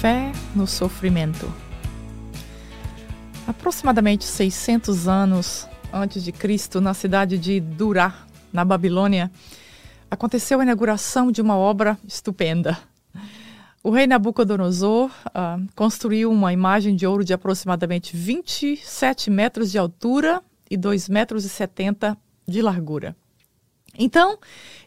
Fé no sofrimento. Aproximadamente 600 anos antes de Cristo, na cidade de Durá, na Babilônia, aconteceu a inauguração de uma obra estupenda. O rei Nabucodonosor uh, construiu uma imagem de ouro de aproximadamente 27 metros de altura e 2 metros 70 de largura. Então,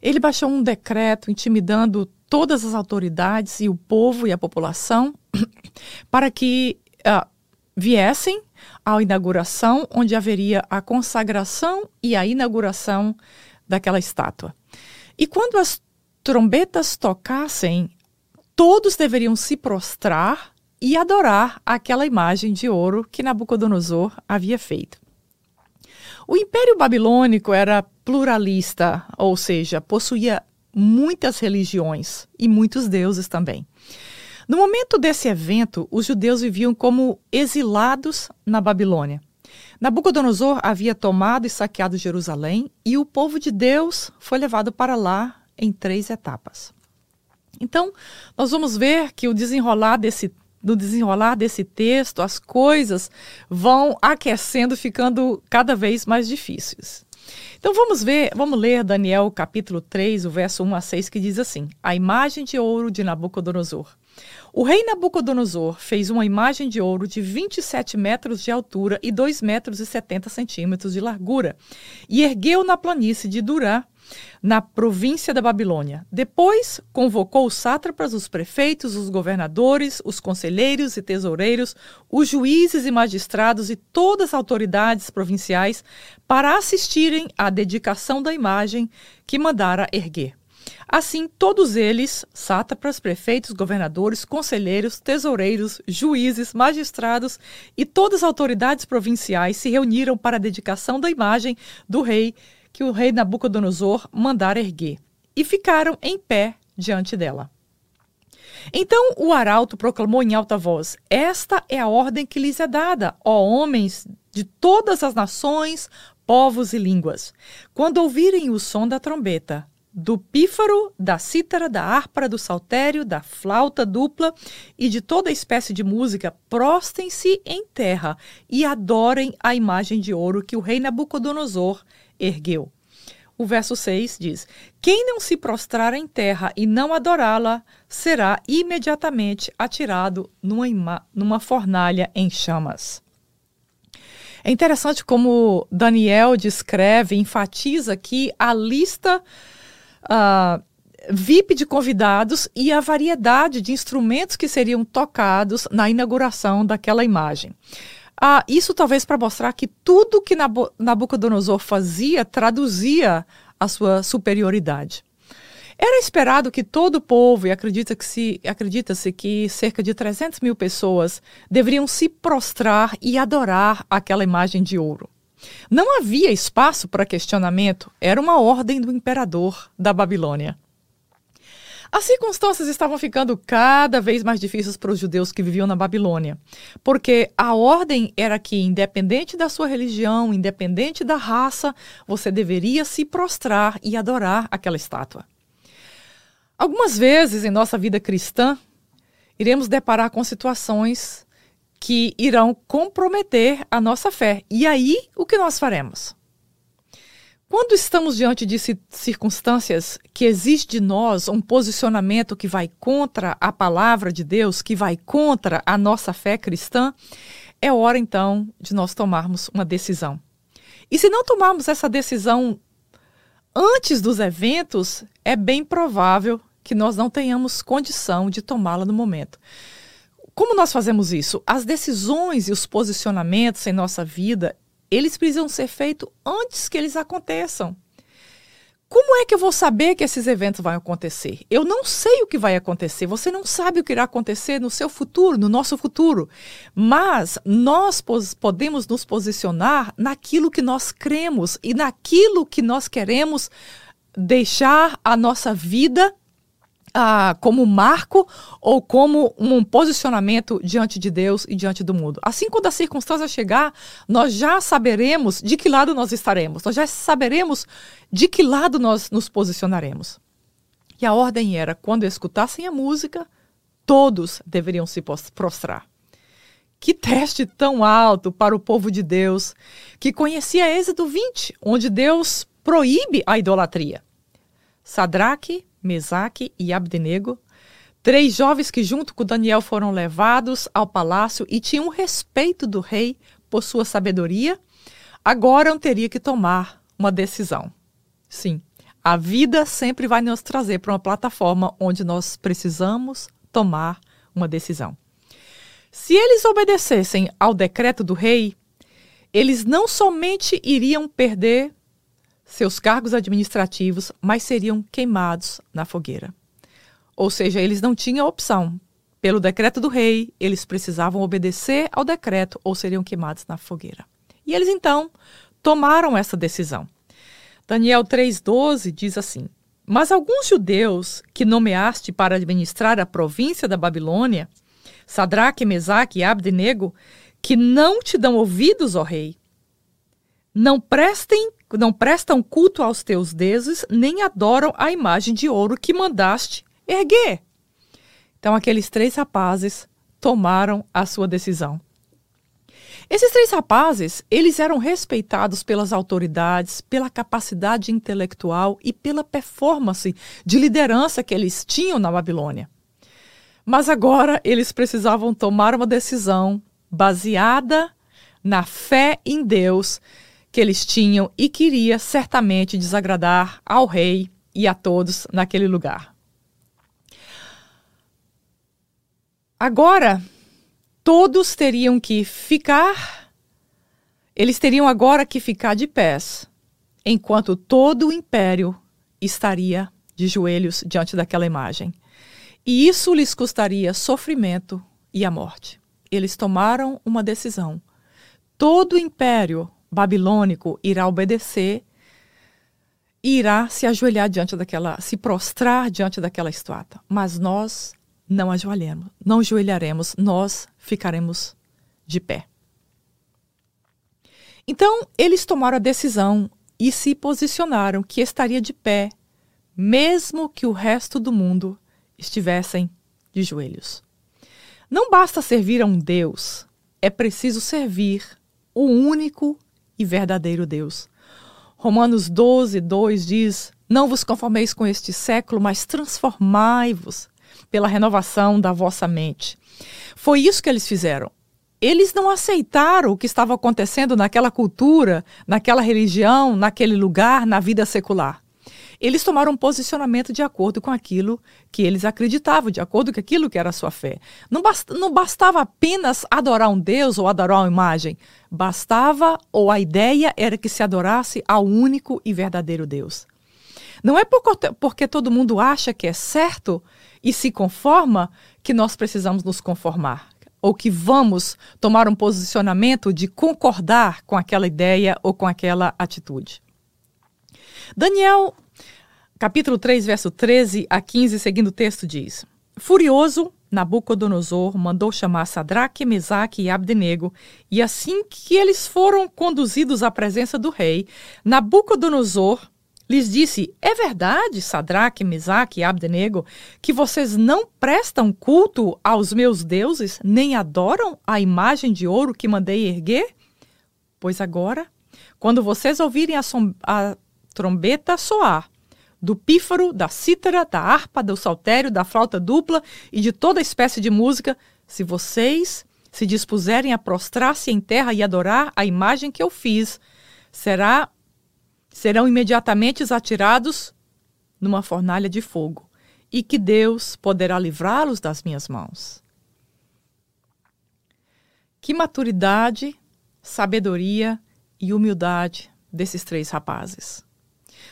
ele baixou um decreto intimidando todas as autoridades e o povo e a população para que uh, viessem à inauguração, onde haveria a consagração e a inauguração daquela estátua. E quando as trombetas tocassem, todos deveriam se prostrar e adorar aquela imagem de ouro que Nabucodonosor havia feito. O Império Babilônico era pluralista, ou seja, possuía muitas religiões e muitos deuses também. No momento desse evento, os judeus viviam como exilados na Babilônia. Nabucodonosor havia tomado e saqueado Jerusalém e o povo de Deus foi levado para lá em três etapas. Então, nós vamos ver que o desenrolar desse no desenrolar desse texto, as coisas vão aquecendo, ficando cada vez mais difíceis. Então vamos ver, vamos ler Daniel capítulo 3, o verso 1 a 6, que diz assim: A imagem de ouro de Nabucodonosor. O rei Nabucodonosor fez uma imagem de ouro de 27 metros de altura e 2 metros e 70 centímetros de largura e ergueu na planície de Durá, na província da Babilônia. Depois convocou os sátrapas, os prefeitos, os governadores, os conselheiros e tesoureiros, os juízes e magistrados e todas as autoridades provinciais para assistirem à dedicação da imagem que mandara erguer. Assim, todos eles, sátrapas, prefeitos, governadores, conselheiros, tesoureiros, juízes, magistrados e todas as autoridades provinciais se reuniram para a dedicação da imagem do rei que o rei Nabucodonosor mandara erguer, e ficaram em pé diante dela. Então o arauto proclamou em alta voz: Esta é a ordem que lhes é dada, ó homens de todas as nações, povos e línguas. Quando ouvirem o som da trombeta, do pífaro, da cítara, da harpa, do saltério, da flauta dupla e de toda espécie de música, prostem-se em terra e adorem a imagem de ouro que o rei Nabucodonosor ergueu. O verso 6 diz: Quem não se prostrar em terra e não adorá-la, será imediatamente atirado numa, numa fornalha em chamas. É interessante como Daniel descreve, enfatiza aqui a lista uh, VIP de convidados e a variedade de instrumentos que seriam tocados na inauguração daquela imagem. Ah, isso talvez para mostrar que tudo que Nabucodonosor fazia traduzia a sua superioridade. Era esperado que todo o povo, e acredita-se acredita que cerca de 300 mil pessoas, deveriam se prostrar e adorar aquela imagem de ouro. Não havia espaço para questionamento, era uma ordem do imperador da Babilônia. As circunstâncias estavam ficando cada vez mais difíceis para os judeus que viviam na Babilônia, porque a ordem era que, independente da sua religião, independente da raça, você deveria se prostrar e adorar aquela estátua. Algumas vezes em nossa vida cristã, iremos deparar com situações que irão comprometer a nossa fé. E aí, o que nós faremos? Quando estamos diante de circunstâncias que existe de nós um posicionamento que vai contra a palavra de Deus, que vai contra a nossa fé cristã, é hora então de nós tomarmos uma decisão. E se não tomarmos essa decisão antes dos eventos, é bem provável que nós não tenhamos condição de tomá-la no momento. Como nós fazemos isso? As decisões e os posicionamentos em nossa vida, eles precisam ser feitos antes que eles aconteçam. Como é que eu vou saber que esses eventos vão acontecer? Eu não sei o que vai acontecer. Você não sabe o que irá acontecer no seu futuro, no nosso futuro. Mas nós podemos nos posicionar naquilo que nós cremos e naquilo que nós queremos deixar a nossa vida ah, como marco ou como um posicionamento diante de Deus e diante do mundo. Assim, quando a circunstância chegar, nós já saberemos de que lado nós estaremos, nós já saberemos de que lado nós nos posicionaremos. E a ordem era: quando escutassem a música, todos deveriam se prostrar. Que teste tão alto para o povo de Deus, que conhecia Êxodo 20, onde Deus proíbe a idolatria. Sadraque, Mesaque e Abdenego, três jovens que junto com Daniel foram levados ao palácio e tinham respeito do rei por sua sabedoria, agora teria que tomar uma decisão. Sim, a vida sempre vai nos trazer para uma plataforma onde nós precisamos tomar uma decisão. Se eles obedecessem ao decreto do rei, eles não somente iriam perder seus cargos administrativos, mas seriam queimados na fogueira. Ou seja, eles não tinham opção. Pelo decreto do rei, eles precisavam obedecer ao decreto ou seriam queimados na fogueira. E eles então tomaram essa decisão. Daniel 3,12 diz assim: Mas alguns judeus que nomeaste para administrar a província da Babilônia Sadraque, Mesaque e Abdenego, que não te dão ouvidos, ó rei. Não prestem, não prestam culto aos teus deuses, nem adoram a imagem de ouro que mandaste erguer. Então aqueles três rapazes tomaram a sua decisão. Esses três rapazes, eles eram respeitados pelas autoridades, pela capacidade intelectual e pela performance de liderança que eles tinham na Babilônia. Mas agora eles precisavam tomar uma decisão baseada na fé em Deus que eles tinham e queria certamente desagradar ao rei e a todos naquele lugar. Agora, todos teriam que ficar, eles teriam agora que ficar de pés, enquanto todo o império estaria de joelhos diante daquela imagem. E isso lhes custaria sofrimento e a morte. Eles tomaram uma decisão. Todo o império babilônico irá obedecer e irá se ajoelhar diante daquela, se prostrar diante daquela estátua. Mas nós não ajoelhamos, não ajoelharemos, nós ficaremos de pé. Então, eles tomaram a decisão e se posicionaram que estaria de pé, mesmo que o resto do mundo estivessem de joelhos. Não basta servir a um Deus, é preciso servir o único e verdadeiro Deus. Romanos 12, 2 diz: Não vos conformeis com este século, mas transformai-vos pela renovação da vossa mente. Foi isso que eles fizeram. Eles não aceitaram o que estava acontecendo naquela cultura, naquela religião, naquele lugar, na vida secular eles tomaram um posicionamento de acordo com aquilo que eles acreditavam, de acordo com aquilo que era a sua fé. Não, bast não bastava apenas adorar um Deus ou adorar uma imagem, bastava ou a ideia era que se adorasse ao único e verdadeiro Deus. Não é porque todo mundo acha que é certo e se conforma que nós precisamos nos conformar ou que vamos tomar um posicionamento de concordar com aquela ideia ou com aquela atitude. Daniel capítulo 3, verso 13 a 15, seguindo o texto, diz: Furioso, Nabucodonosor mandou chamar Sadraque, Mesaque e Abdenego, e assim que eles foram conduzidos à presença do rei, Nabucodonosor lhes disse: É verdade, Sadraque, Mesaque e Abdenego, que vocês não prestam culto aos meus deuses, nem adoram a imagem de ouro que mandei erguer? Pois agora, quando vocês ouvirem a, a trombeta soar, do pífaro, da cítara, da harpa, do saltério, da flauta dupla e de toda espécie de música, se vocês se dispuserem a prostrar-se em terra e adorar a imagem que eu fiz, será serão imediatamente atirados numa fornalha de fogo, e que Deus poderá livrá-los das minhas mãos. Que maturidade, sabedoria e humildade desses três rapazes.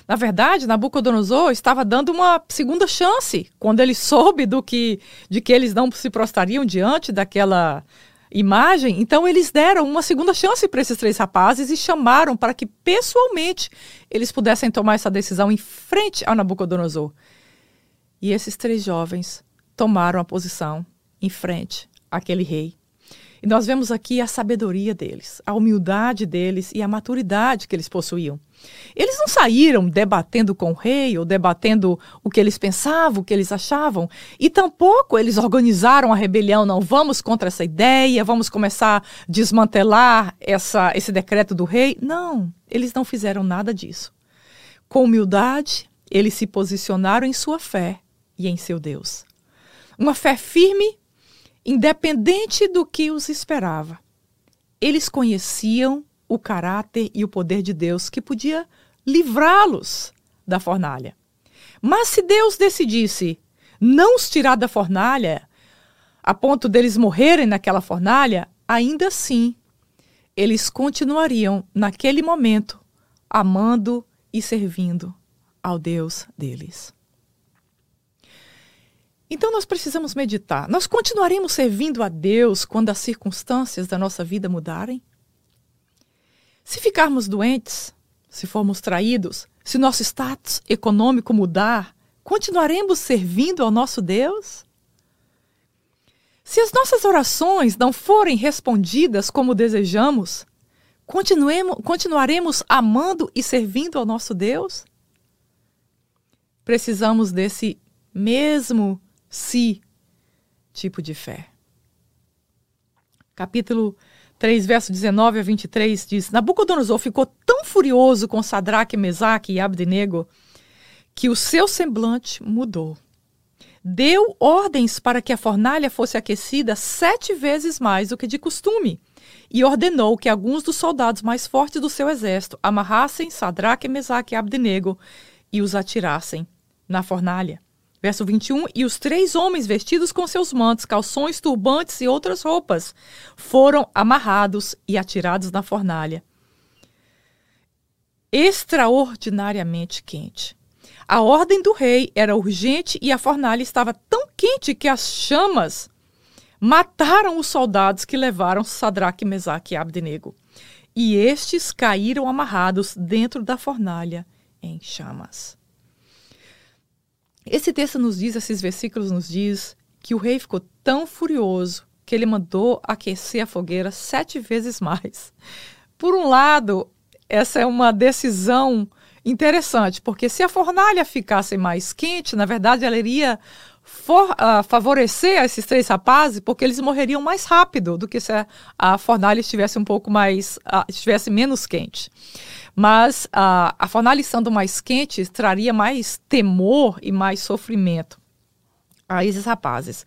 Na verdade, Nabucodonosor estava dando uma segunda chance quando ele soube do que de que eles não se prostrariam diante daquela imagem. Então eles deram uma segunda chance para esses três rapazes e chamaram para que pessoalmente eles pudessem tomar essa decisão em frente a Nabucodonosor. E esses três jovens tomaram a posição em frente àquele rei. E nós vemos aqui a sabedoria deles, a humildade deles e a maturidade que eles possuíam. Eles não saíram debatendo com o rei ou debatendo o que eles pensavam, o que eles achavam, e tampouco eles organizaram a rebelião. Não, vamos contra essa ideia, vamos começar a desmantelar essa, esse decreto do rei. Não, eles não fizeram nada disso. Com humildade, eles se posicionaram em sua fé e em seu Deus. Uma fé firme independente do que os esperava. Eles conheciam o caráter e o poder de Deus que podia livrá-los da fornalha. Mas se Deus decidisse não os tirar da fornalha, a ponto deles morrerem naquela fornalha, ainda assim eles continuariam naquele momento amando e servindo ao Deus deles. Então nós precisamos meditar. Nós continuaremos servindo a Deus quando as circunstâncias da nossa vida mudarem? Se ficarmos doentes, se formos traídos, se nosso status econômico mudar, continuaremos servindo ao nosso Deus? Se as nossas orações não forem respondidas como desejamos, continuaremos amando e servindo ao nosso Deus? Precisamos desse mesmo si tipo de fé. Capítulo 3, verso 19 a 23 diz: Nabucodonosor ficou tão furioso com Sadraque, Mesaque e Abdenego que o seu semblante mudou. Deu ordens para que a fornalha fosse aquecida sete vezes mais do que de costume e ordenou que alguns dos soldados mais fortes do seu exército amarrassem Sadraque, Mesaque e Abdenego e os atirassem na fornalha. Verso 21: E os três homens vestidos com seus mantos, calções, turbantes e outras roupas foram amarrados e atirados na fornalha. Extraordinariamente quente. A ordem do rei era urgente e a fornalha estava tão quente que as chamas mataram os soldados que levaram Sadraque, Mesaque e Abdenego. E estes caíram amarrados dentro da fornalha em chamas. Esse texto nos diz, esses versículos nos diz que o rei ficou tão furioso que ele mandou aquecer a fogueira sete vezes mais. Por um lado, essa é uma decisão interessante, porque se a fornalha ficasse mais quente, na verdade ela iria for, uh, favorecer esses três rapazes, porque eles morreriam mais rápido do que se a, fornalha estivesse um pouco mais, uh, estivesse menos quente. Mas uh, a fornalha estando mais quente traria mais temor e mais sofrimento a esses rapazes.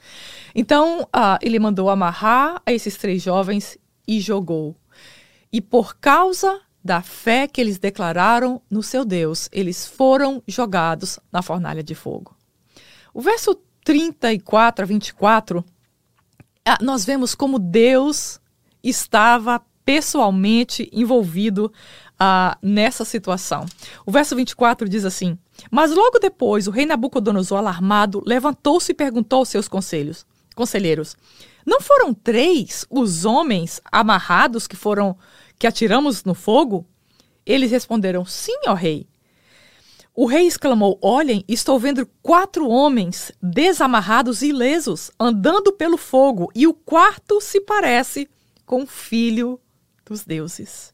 Então ele mandou amarrar a esses três jovens e jogou. E por causa da fé que eles declararam no seu Deus, eles foram jogados na fornalha de fogo. O verso 34 a 24, ah, nós vemos como Deus estava pessoalmente envolvido uh, nessa situação. O verso 24 diz assim: Mas logo depois, o rei Nabucodonosor, alarmado, levantou-se e perguntou aos seus conselhos, conselheiros: Não foram três os homens amarrados que foram que atiramos no fogo? Eles responderam: Sim, ó rei. O rei exclamou: Olhem, estou vendo quatro homens desamarrados e ilesos, andando pelo fogo, e o quarto se parece com o filho dos deuses.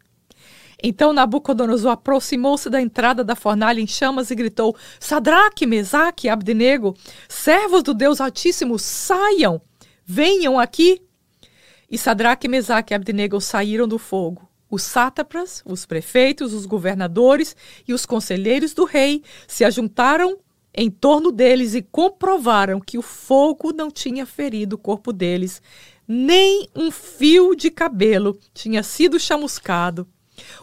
Então Nabucodonosor aproximou-se da entrada da fornalha em chamas e gritou: Sadraque, Mesaque e Abdenego, servos do Deus Altíssimo, saiam, venham aqui. E Sadraque, Mesaque e Abdenego saíram do fogo os sátrapas, os prefeitos, os governadores e os conselheiros do rei se ajuntaram em torno deles e comprovaram que o fogo não tinha ferido o corpo deles, nem um fio de cabelo tinha sido chamuscado.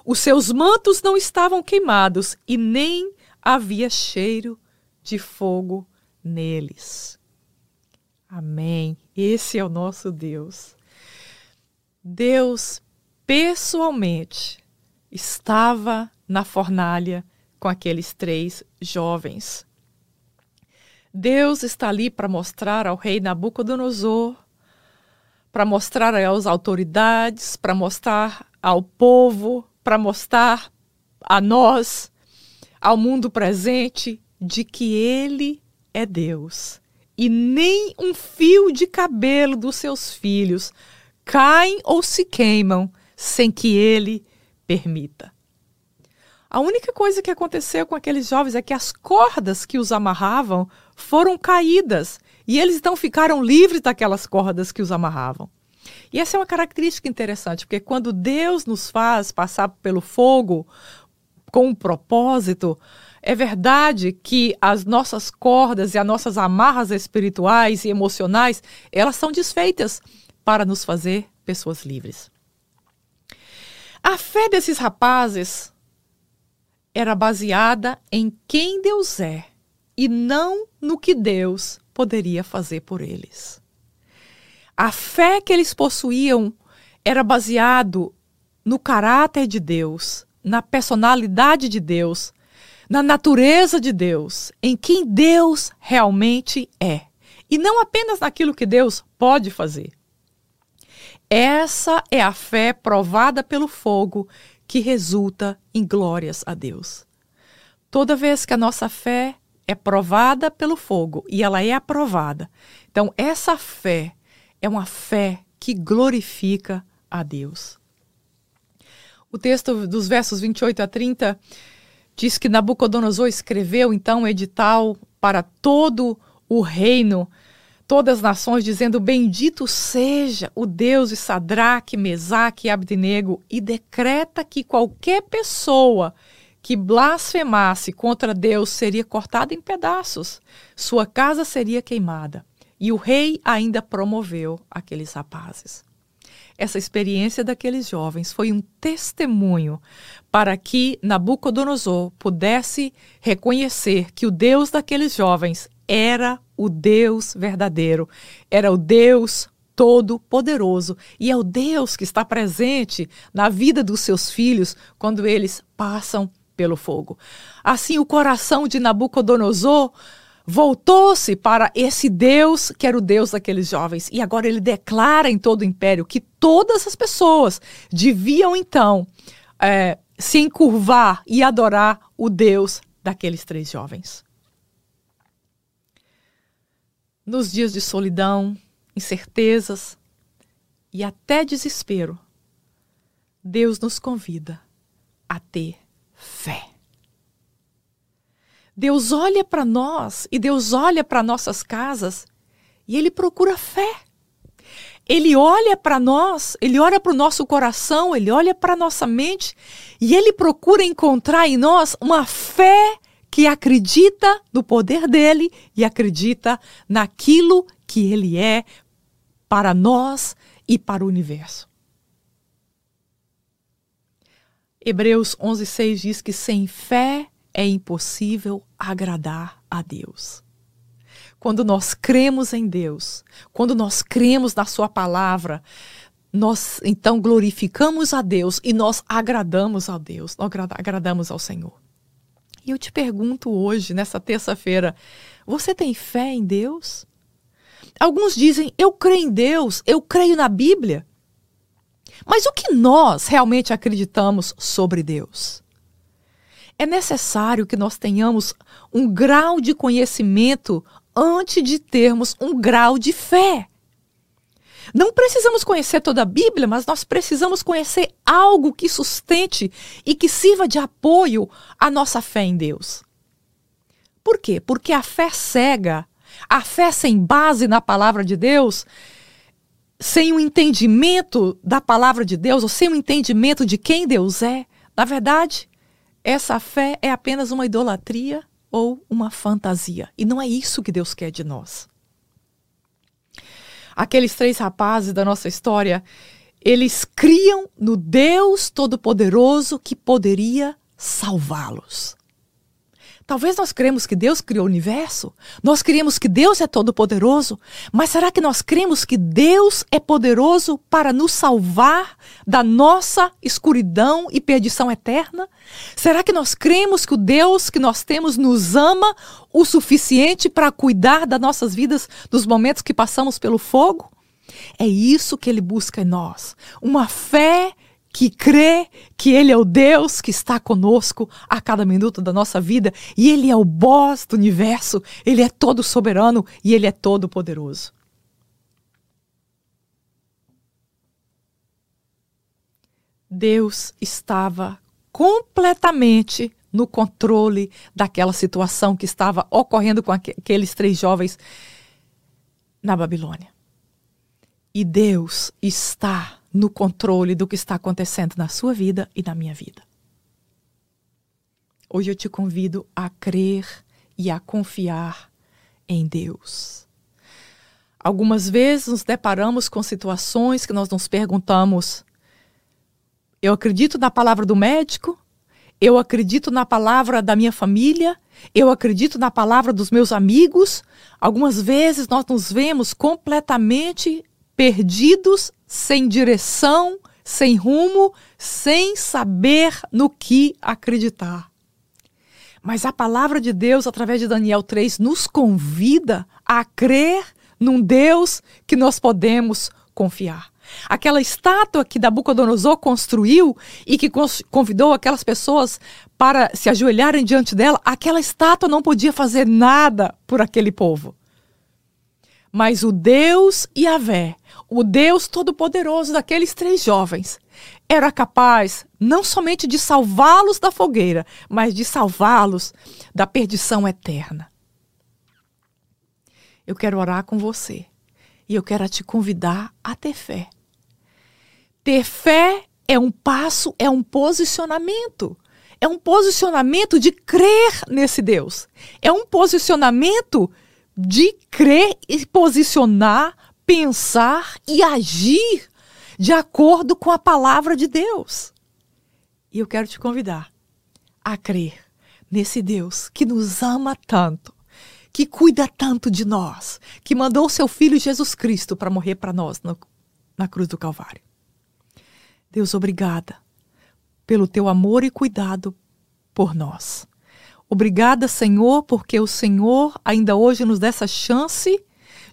Os seus mantos não estavam queimados e nem havia cheiro de fogo neles. Amém. Esse é o nosso Deus. Deus pessoalmente estava na fornalha com aqueles três jovens. Deus está ali para mostrar ao rei Nabucodonosor, para mostrar às autoridades, para mostrar ao povo, para mostrar a nós, ao mundo presente, de que Ele é Deus. E nem um fio de cabelo dos seus filhos caem ou se queimam sem que ele permita. A única coisa que aconteceu com aqueles jovens é que as cordas que os amarravam foram caídas e eles então ficaram livres daquelas cordas que os amarravam. E essa é uma característica interessante, porque quando Deus nos faz passar pelo fogo com um propósito, é verdade que as nossas cordas e as nossas amarras espirituais e emocionais, elas são desfeitas para nos fazer pessoas livres. A fé desses rapazes era baseada em quem Deus é e não no que Deus poderia fazer por eles. A fé que eles possuíam era baseado no caráter de Deus, na personalidade de Deus, na natureza de Deus, em quem Deus realmente é, e não apenas naquilo que Deus pode fazer. Essa é a fé provada pelo fogo que resulta em glórias a Deus. Toda vez que a nossa fé é provada pelo fogo e ela é aprovada, então essa fé é uma fé que glorifica a Deus. O texto dos versos 28 a 30 diz que Nabucodonosor escreveu então um edital para todo o reino, todas as nações, dizendo: Bendito seja o Deus de Sadraque, Mesaque e Abdenego, e decreta que qualquer pessoa que blasfemasse contra Deus seria cortada em pedaços, sua casa seria queimada. E o rei ainda promoveu aqueles rapazes. Essa experiência daqueles jovens foi um testemunho para que Nabucodonosor pudesse reconhecer que o Deus daqueles jovens era o Deus verdadeiro, era o Deus todo-poderoso e é o Deus que está presente na vida dos seus filhos quando eles passam pelo fogo. Assim, o coração de Nabucodonosor voltou-se para esse Deus que era o Deus daqueles jovens. E agora ele declara em todo o império que todas as pessoas deviam então é, se encurvar e adorar o Deus daqueles três jovens. Nos dias de solidão, incertezas e até desespero, Deus nos convida a ter fé. Deus olha para nós e Deus olha para nossas casas e Ele procura fé. Ele olha para nós, Ele olha para o nosso coração, Ele olha para nossa mente e Ele procura encontrar em nós uma fé que acredita no poder dele e acredita naquilo que Ele é para nós e para o universo. Hebreus 11:6 diz que sem fé é impossível agradar a Deus. Quando nós cremos em Deus, quando nós cremos na Sua palavra, nós então glorificamos a Deus e nós agradamos a Deus, nós agradamos ao Senhor. E eu te pergunto hoje, nessa terça-feira, você tem fé em Deus? Alguns dizem, eu creio em Deus, eu creio na Bíblia. Mas o que nós realmente acreditamos sobre Deus? é necessário que nós tenhamos um grau de conhecimento antes de termos um grau de fé. Não precisamos conhecer toda a Bíblia, mas nós precisamos conhecer algo que sustente e que sirva de apoio à nossa fé em Deus. Por quê? Porque a fé cega, a fé sem base na palavra de Deus, sem o um entendimento da palavra de Deus, ou sem o um entendimento de quem Deus é, na verdade, essa fé é apenas uma idolatria ou uma fantasia. E não é isso que Deus quer de nós. Aqueles três rapazes da nossa história, eles criam no Deus Todo-Poderoso que poderia salvá-los. Talvez nós cremos que Deus criou o universo, nós cremos que Deus é todo-poderoso, mas será que nós cremos que Deus é poderoso para nos salvar da nossa escuridão e perdição eterna? Será que nós cremos que o Deus que nós temos nos ama o suficiente para cuidar das nossas vidas nos momentos que passamos pelo fogo? É isso que ele busca em nós, uma fé que crê que Ele é o Deus que está conosco a cada minuto da nossa vida e Ele é o boss do universo, Ele é todo soberano e Ele é todo poderoso. Deus estava completamente no controle daquela situação que estava ocorrendo com aqueles três jovens na Babilônia. E Deus está no controle do que está acontecendo na sua vida e na minha vida. Hoje eu te convido a crer e a confiar em Deus. Algumas vezes nos deparamos com situações que nós nos perguntamos: eu acredito na palavra do médico? Eu acredito na palavra da minha família? Eu acredito na palavra dos meus amigos? Algumas vezes nós nos vemos completamente perdidos, sem direção, sem rumo, sem saber no que acreditar. Mas a palavra de Deus, através de Daniel 3, nos convida a crer num Deus que nós podemos confiar. Aquela estátua que Nabucodonosor construiu e que convidou aquelas pessoas para se ajoelharem diante dela, aquela estátua não podia fazer nada por aquele povo. Mas o Deus Yahvé, o Deus Todo-Poderoso daqueles três jovens, era capaz não somente de salvá-los da fogueira, mas de salvá-los da perdição eterna. Eu quero orar com você e eu quero te convidar a ter fé. Ter fé é um passo, é um posicionamento. É um posicionamento de crer nesse Deus. É um posicionamento de crer e posicionar, pensar e agir de acordo com a palavra de Deus. E eu quero te convidar a crer nesse Deus que nos ama tanto, que cuida tanto de nós, que mandou o seu filho Jesus Cristo para morrer para nós no, na cruz do Calvário. Deus, obrigada pelo teu amor e cuidado por nós. Obrigada, Senhor, porque o Senhor ainda hoje nos dá essa chance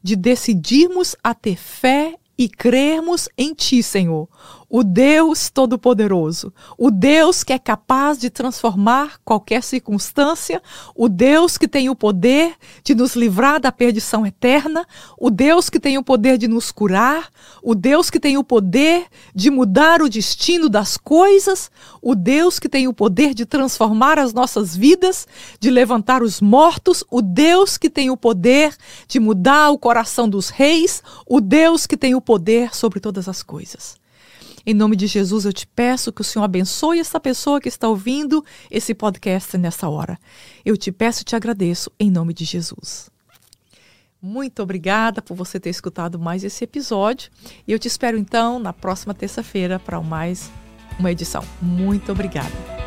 de decidirmos a ter fé e crermos em Ti, Senhor, o Deus Todo-Poderoso, o Deus que é capaz de transformar qualquer circunstância, o Deus que tem o poder de nos livrar da perdição eterna, o Deus que tem o poder de nos curar, o Deus que tem o poder de mudar o destino das coisas, o Deus que tem o poder de transformar as nossas vidas, de levantar os mortos, o Deus que tem o poder de mudar o coração dos reis, o Deus que tem o poder sobre todas as coisas. Em nome de Jesus, eu te peço que o Senhor abençoe essa pessoa que está ouvindo esse podcast nessa hora. Eu te peço e te agradeço em nome de Jesus. Muito obrigada por você ter escutado mais esse episódio. E eu te espero então na próxima terça-feira para mais uma edição. Muito obrigada.